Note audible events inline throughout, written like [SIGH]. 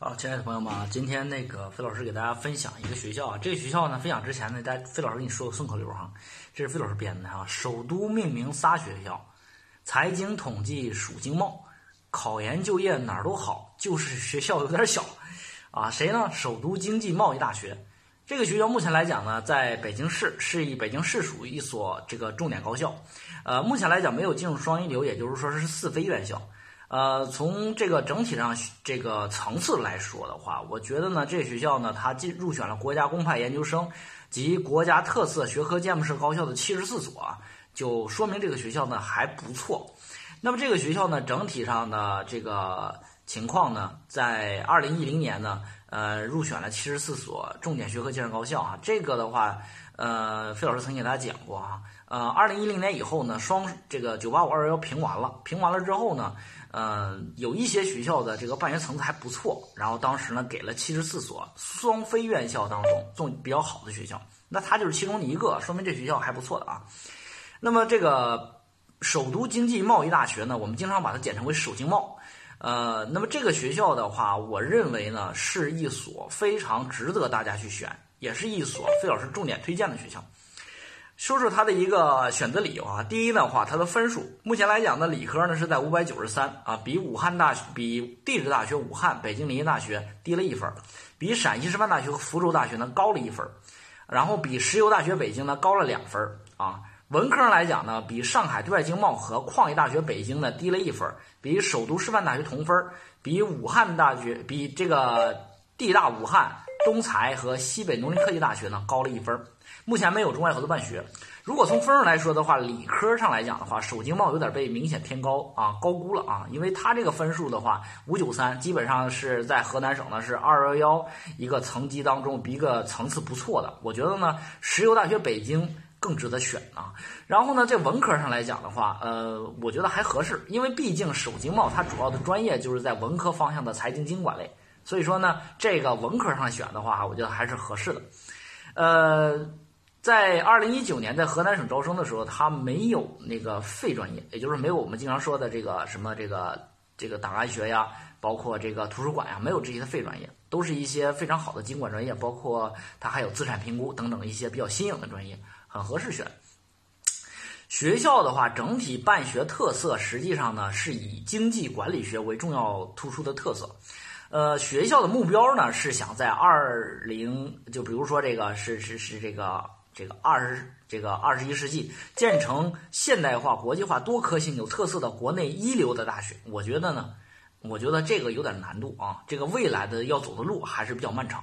好，亲爱的朋友们啊，今天那个费老师给大家分享一个学校啊，这个学校呢，分享之前呢，大家费老师给你说个顺口溜哈，这是费老师编的哈，首都命名仨学校，财经统计属经贸，考研就业哪儿都好，就是学校有点小，啊，谁呢？首都经济贸易大学，这个学校目前来讲呢，在北京市是以北京市属一所这个重点高校，呃，目前来讲没有进入双一流，也就是说是四非院校。呃，从这个整体上这个层次来说的话，我觉得呢，这学校呢，它进入选了国家公派研究生及国家特色学科建筑设高校的七十四所，就说明这个学校呢还不错。那么这个学校呢，整体上的这个情况呢，在二零一零年呢，呃，入选了七十四所重点学科建设高校啊。这个的话，呃，费老师曾经给大家讲过啊，呃，二零一零年以后呢，双这个九八五二幺幺评完了，评完了之后呢。嗯，有一些学校的这个办学层次还不错，然后当时呢给了七十四所双非院校当中中比较好的学校，那它就是其中的一个，说明这学校还不错的啊。那么这个首都经济贸易大学呢，我们经常把它简称为首经贸。呃，那么这个学校的话，我认为呢是一所非常值得大家去选，也是一所费老师重点推荐的学校。说说它的一个选择理由啊，第一的话，它的分数目前来讲呢，理科呢是在五百九十三啊，比武汉大学、比地质大学武汉、北京林业大学低了一分，比陕西师范大学和福州大学呢高了一分，然后比石油大学北京呢高了两分啊。文科来讲呢，比上海对外经贸和矿业大学北京呢低了一分，比首都师范大学同分，比武汉大学、比这个地大武汉、东财和西北农林科技大学呢高了一分。目前没有中外合作办学。如果从分数来说的话，理科上来讲的话，首经贸有点被明显偏高啊，高估了啊，因为它这个分数的话，五九三基本上是在河南省呢是二幺幺一个层级当中一个层次不错的。我觉得呢，石油大学北京更值得选啊。然后呢，这文科上来讲的话，呃，我觉得还合适，因为毕竟首经贸它主要的专业就是在文科方向的财经经管类，所以说呢，这个文科上选的话，我觉得还是合适的，呃。在二零一九年在河南省招生的时候，他没有那个废专业，也就是没有我们经常说的这个什么这个这个档案学呀，包括这个图书馆呀，没有这些的废专业，都是一些非常好的经管专业，包括它还有资产评估等等一些比较新颖的专业，很合适选。学校的话，整体办学特色实际上呢是以经济管理学为重要突出的特色。呃，学校的目标呢是想在二零，就比如说这个是是是这个。这个二十这个二十一世纪建成现代化、国际化、多科性、有特色的国内一流的大学，我觉得呢，我觉得这个有点难度啊。这个未来的要走的路还是比较漫长。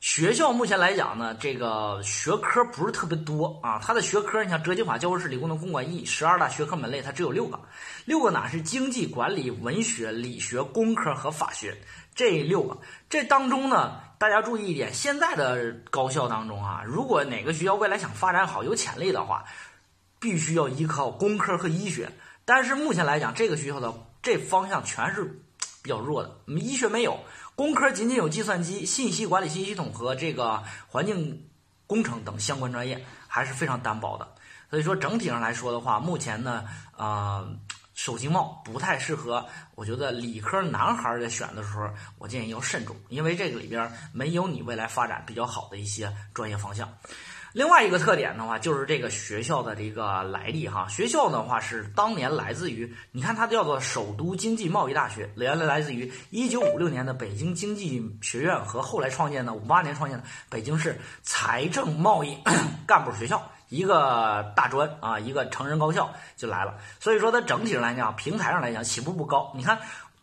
学校目前来讲呢，这个学科不是特别多啊。它的学科，你像哲学法、教师、理工、农、公管、艺十二大学科门类，它只有六个，六个哪是经济、管理、文学、理学、工科和法学这六个，这当中呢。大家注意一点，现在的高校当中啊，如果哪个学校未来想发展好、有潜力的话，必须要依靠工科和医学。但是目前来讲，这个学校的这方向全是比较弱的，医学没有，工科仅仅有计算机、信息管理、信息系统和这个环境工程等相关专业，还是非常单薄的。所以说，整体上来说的话，目前呢，呃。首经贸不太适合，我觉得理科男孩在选的时候，我建议要慎重，因为这个里边没有你未来发展比较好的一些专业方向。另外一个特点的话，就是这个学校的这个来历哈。学校的话是当年来自于，你看它叫做首都经济贸易大学，原来来自于一九五六年的北京经济学院和后来创建的五八年创建的北京市财政贸易 [COUGHS] 干部学校。一个大专啊，一个成人高校就来了，所以说它整体上来讲，平台上来讲起步不高。你看，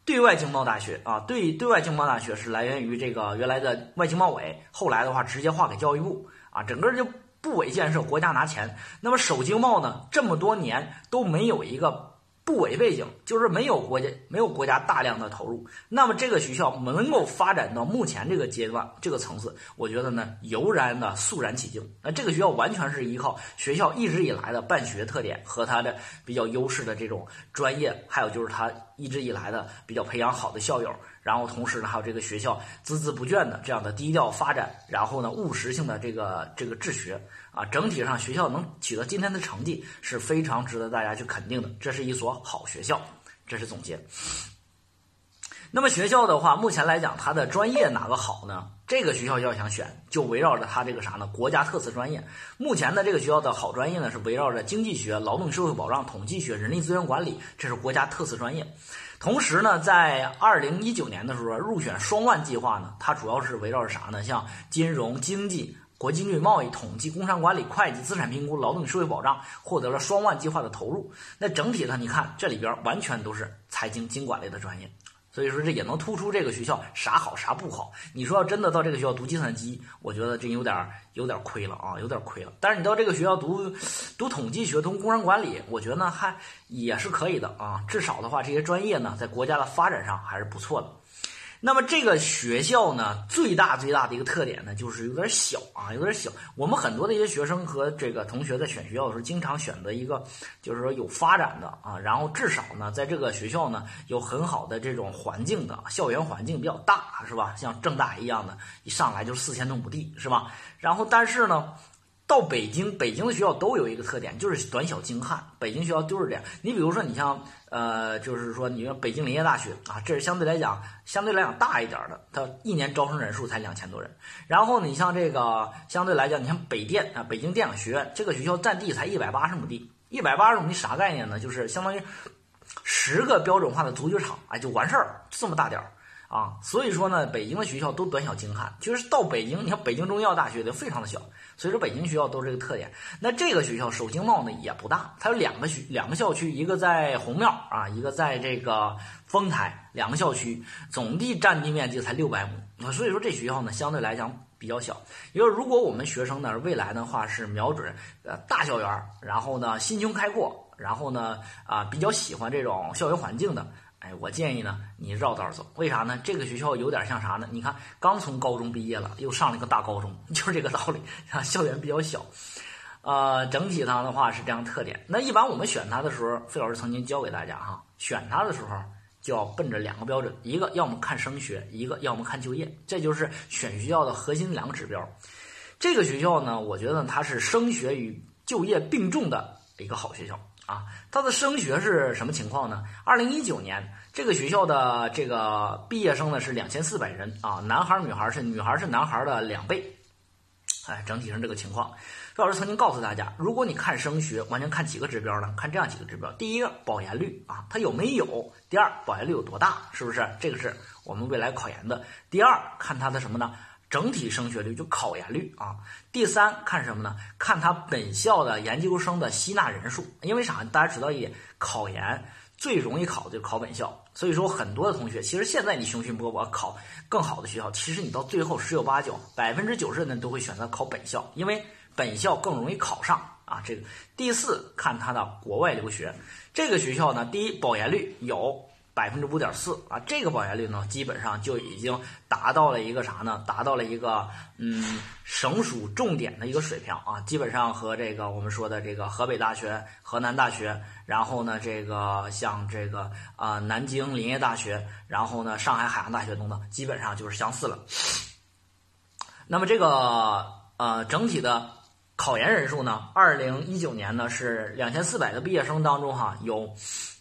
对外经贸大学啊，对对外经贸大学是来源于这个原来的外经贸委，后来的话直接划给教育部啊，整个就部委建设，国家拿钱。那么首经贸呢，这么多年都没有一个。部委背景就是没有国家没有国家大量的投入，那么这个学校能够发展到目前这个阶段这个层次，我觉得呢油然的肃然起敬。那这个学校完全是依靠学校一直以来的办学特点和它的比较优势的这种专业，还有就是它一直以来的比较培养好的校友。然后同时呢，还有这个学校孜孜不倦的这样的低调发展，然后呢务实性的这个这个治学啊，整体上学校能取得今天的成绩是非常值得大家去肯定的。这是一所好学校，这是总结。那么学校的话，目前来讲，它的专业哪个好呢？这个学校要想选，就围绕着它这个啥呢？国家特色专业。目前的这个学校的好专业呢，是围绕着经济学、劳动社会保障、统计学、人力资源管理，这是国家特色专业。同时呢，在二零一九年的时候，入选双万计划呢，它主要是围绕着啥呢？像金融、经济。国际贸易、统计、工商管理、会计、资产评估、劳动社会保障，获得了双万计划的投入。那整体呢？你看这里边完全都是财经经管类的专业，所以说这也能突出这个学校啥好啥不好。你说要真的到这个学校读计算机，我觉得这有点有点亏了啊，有点亏了。但是你到这个学校读读统计学、读工商管理，我觉得呢还也是可以的啊。至少的话，这些专业呢在国家的发展上还是不错的。那么这个学校呢，最大最大的一个特点呢，就是有点小啊，有点小。我们很多的一些学生和这个同学在选学校的时候，经常选择一个就是说有发展的啊，然后至少呢，在这个学校呢有很好的这种环境的校园环境比较大，是吧？像郑大一样的，一上来就是四千多亩地，是吧？然后但是呢。到北京，北京的学校都有一个特点，就是短小精悍。北京学校都是这样。你比如说，你像呃，就是说，你像北京林业大学啊，这是相对来讲，相对来讲大一点的，它一年招生人数才两千多人。然后你像这个，相对来讲，你像北电啊，北京电影学院这个学校占地才一百八十亩地，一百八十亩地啥概念呢？就是相当于十个标准化的足球场，哎，就完事儿，这么大点儿。啊，所以说呢，北京的学校都短小精悍。就是到北京，你看北京中医药大学就非常的小，所以说北京学校都是这个特点。那这个学校首经贸呢也不大，它有两个学两个校区，一个在红庙啊，一个在这个丰台，两个校区总地占地面积才六百亩。所以说这学校呢相对来讲比较小。因为如果我们学生呢未来的话是瞄准呃大校园，然后呢心胸开阔，然后呢啊比较喜欢这种校园环境的。哎，我建议呢，你绕道走，为啥呢？这个学校有点像啥呢？你看，刚从高中毕业了，又上了一个大高中，[LAUGHS] 就是这个道理。啊，校园比较小，呃，整体上的话是这样特点。那一般我们选它的时候，费老师曾经教给大家哈，选它的时候就要奔着两个标准，一个要么看升学，一个要么看就业，这就是选学校的核心两个指标。这个学校呢，我觉得它是升学与就业并重的一个好学校。啊，它的升学是什么情况呢？二零一九年，这个学校的这个毕业生呢是两千四百人啊，男孩女孩是女孩是男孩的两倍，哎，整体上这个情况，老师曾经告诉大家，如果你看升学，完全看几个指标呢？看这样几个指标：第一个保研率啊，它有没有；第二，保研率有多大，是不是？这个是我们未来考研的。第二，看它的什么呢？整体升学率就考研率啊，第三看什么呢？看他本校的研究生的吸纳人数。因为啥？大家知道一点，考研最容易考的就考本校，所以说很多的同学，其实现在你雄心勃勃考更好的学校，其实你到最后十有八九，百分之九十的人都会选择考本校，因为本校更容易考上啊。这个第四看他的国外留学，这个学校呢，第一保研率有。百分之五点四啊，这个保研率呢，基本上就已经达到了一个啥呢？达到了一个嗯，省属重点的一个水平啊，基本上和这个我们说的这个河北大学、河南大学，然后呢，这个像这个啊南京林业大学，然后呢上海海洋大学等等，基本上就是相似了。那么这个呃整体的考研人数呢，二零一九年呢是两千四百个毕业生当中哈有。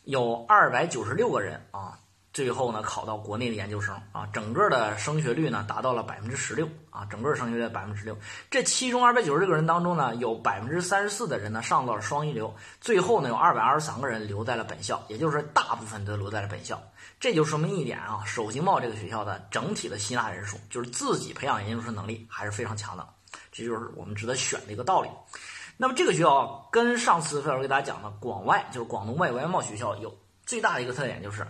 有二百九十六个人啊，最后呢考到国内的研究生啊，整个的升学率呢达到了百分之十六啊，整个升学率百分之十六。这其中二百九十六个人当中呢，有百分之三十四的人呢上到了双一流，最后呢有二百二十三个人留在了本校，也就是大部分都留在了本校。这就说明一点啊，首经贸这个学校的整体的吸纳人数，就是自己培养研究生能力还是非常强的，这就是我们值得选的一个道理。那么这个学校跟上次费老师给大家讲的广外，就是广东外国外贸学校有最大的一个特点，就是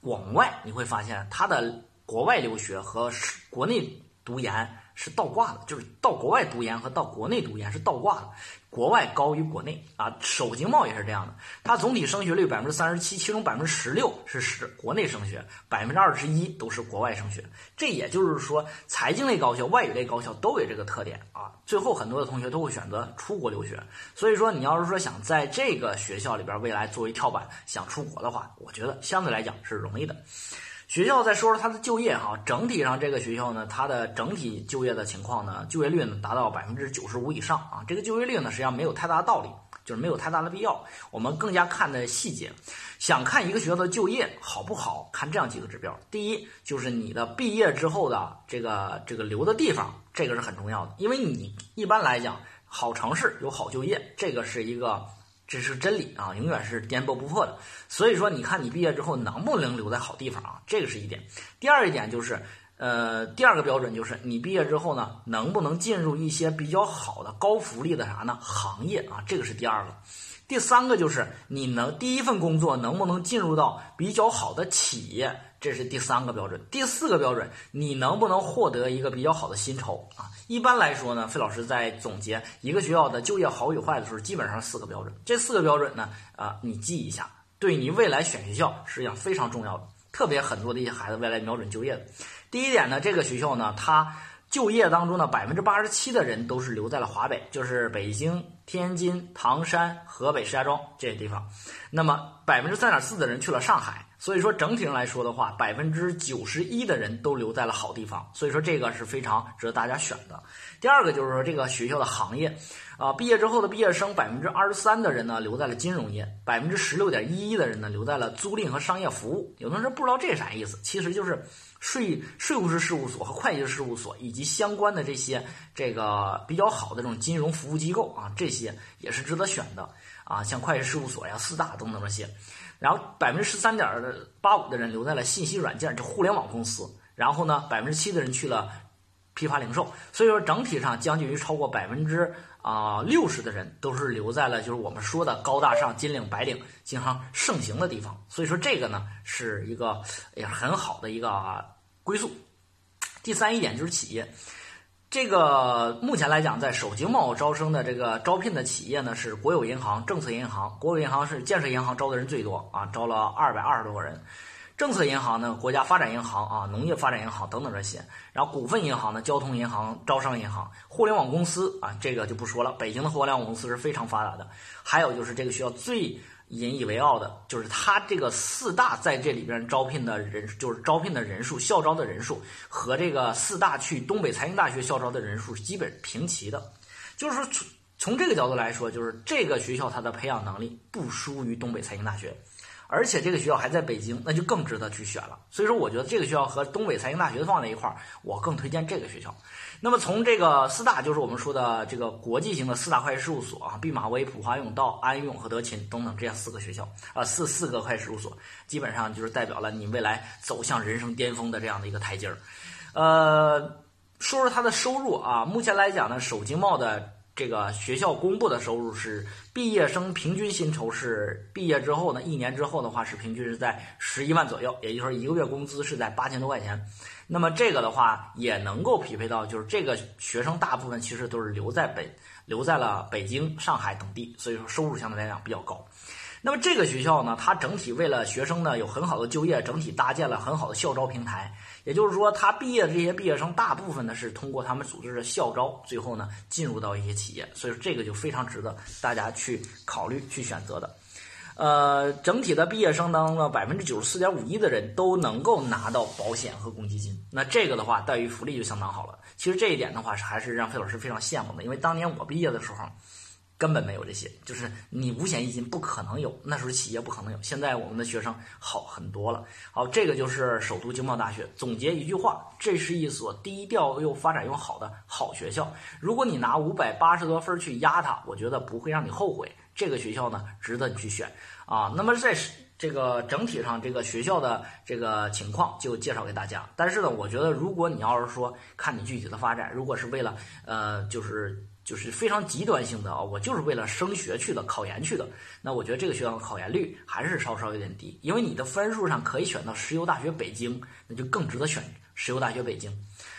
广外你会发现它的国外留学和国内读研。是倒挂的，就是到国外读研和到国内读研是倒挂的，国外高于国内啊。首经贸也是这样的，它总体升学率百分之三十七，其中百分之十六是是国内升学，百分之二十一都是国外升学。这也就是说，财经类高校、外语类高校都有这个特点啊。最后很多的同学都会选择出国留学，所以说你要是说想在这个学校里边未来作为跳板想出国的话，我觉得相对来讲是容易的。学校再说说它的就业哈，整体上这个学校呢，它的整体就业的情况呢，就业率呢达到百分之九十五以上啊。这个就业率呢，实际上没有太大的道理，就是没有太大的必要。我们更加看的细节，想看一个学校的就业好不好，看这样几个指标。第一就是你的毕业之后的这个这个留的地方，这个是很重要的，因为你一般来讲，好城市有好就业，这个是一个。这是真理啊，永远是颠簸不破的。所以说，你看你毕业之后能不能留在好地方啊？这个是一点。第二一点就是，呃，第二个标准就是你毕业之后呢，能不能进入一些比较好的高福利的啥呢行业啊？这个是第二个。第三个就是你能第一份工作能不能进入到比较好的企业？这是第三个标准，第四个标准，你能不能获得一个比较好的薪酬啊？一般来说呢，费老师在总结一个学校的就业好与坏的时候，基本上四个标准。这四个标准呢，啊，你记一下，对你未来选学校实际上非常重要的。特别很多的一些孩子未来瞄准就业的，第一点呢，这个学校呢，它就业当中呢，百分之八十七的人都是留在了华北，就是北京、天津、唐山、河北石家庄这些地方。那么百分之三点四的人去了上海。所以说整体上来说的话，百分之九十一的人都留在了好地方，所以说这个是非常值得大家选的。第二个就是说这个学校的行业，啊，毕业之后的毕业生百分之二十三的人呢留在了金融业，百分之十六点一一的人呢留在了租赁和商业服务。有的人不知道这啥意思，其实就是税税务师事务所和会计师事务所以及相关的这些这个比较好的这种金融服务机构啊，这些也是值得选的啊，像会计事务所呀、四大等等这些。然后百分之十三点八五的人留在了信息软件，就互联网公司。然后呢，百分之七的人去了批发零售。所以说，整体上将近于超过百分之啊六十的人都是留在了就是我们说的高大上、金领、白领经常盛行的地方。所以说，这个呢是一个也很好的一个归宿。第三一点就是企业。这个目前来讲，在首经贸招生的这个招聘的企业呢，是国有银行、政策银行。国有银行是建设银行招的人最多啊，招了二百二十多个人。政策银行呢，国家发展银行啊，农业发展银行等等这些。然后股份银行呢，交通银行、招商银行、互联网公司啊，这个就不说了。北京的互联网公司是非常发达的。还有就是这个学校最。引以为傲的就是他这个四大在这里边招聘的人，就是招聘的人数、校招的人数和这个四大去东北财经大学校招的人数基本平齐的。就是说，从从这个角度来说，就是这个学校它的培养能力不输于东北财经大学。而且这个学校还在北京，那就更值得去选了。所以说，我觉得这个学校和东北财经大学放在一块儿，我更推荐这个学校。那么从这个四大，就是我们说的这个国际型的四大会计事务所啊，毕马威、普华永道、安永和德勤等等这样四个学校啊，四四个会计事务所，基本上就是代表了你未来走向人生巅峰的这样的一个台阶儿。呃，说说它的收入啊，目前来讲呢，首经贸的。这个学校公布的收入是毕业生平均薪酬是毕业之后呢，一年之后的话是平均是在十一万左右，也就是说一个月工资是在八千多块钱。那么这个的话也能够匹配到，就是这个学生大部分其实都是留在北留在了北京、上海等地，所以说收入相对来讲比较高。那么这个学校呢，它整体为了学生呢有很好的就业，整体搭建了很好的校招平台。也就是说，他毕业的这些毕业生大部分呢是通过他们组织的校招，最后呢进入到一些企业。所以说这个就非常值得大家去考虑去选择的。呃，整体的毕业生当中呢，百分之九十四点五一的人都能够拿到保险和公积金。那这个的话，待遇福利就相当好了。其实这一点的话是还是让费老师非常羡慕的，因为当年我毕业的时候。根本没有这些，就是你五险一金不可能有，那时候企业不可能有。现在我们的学生好很多了。好，这个就是首都经贸大学。总结一句话，这是一所低调又发展又好的好学校。如果你拿五百八十多分去压它，我觉得不会让你后悔。这个学校呢，值得你去选啊。那么在这个整体上，这个学校的这个情况就介绍给大家。但是呢，我觉得如果你要是说看你具体的发展，如果是为了呃，就是。就是非常极端性的啊，我就是为了升学去的，考研去的。那我觉得这个学校的考研率还是稍稍有点低，因为你的分数上可以选到石油大学北京，那就更值得选石油大学北京。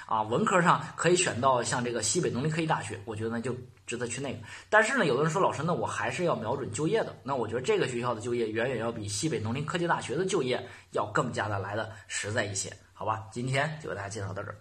啊，文科上可以选到像这个西北农林科技大学，我觉得呢就值得去那个。但是呢，有的人说老师，那我还是要瞄准就业的。那我觉得这个学校的就业远远要比西北农林科技大学的就业要更加的来的实在一些，好吧？今天就给大家介绍到这儿。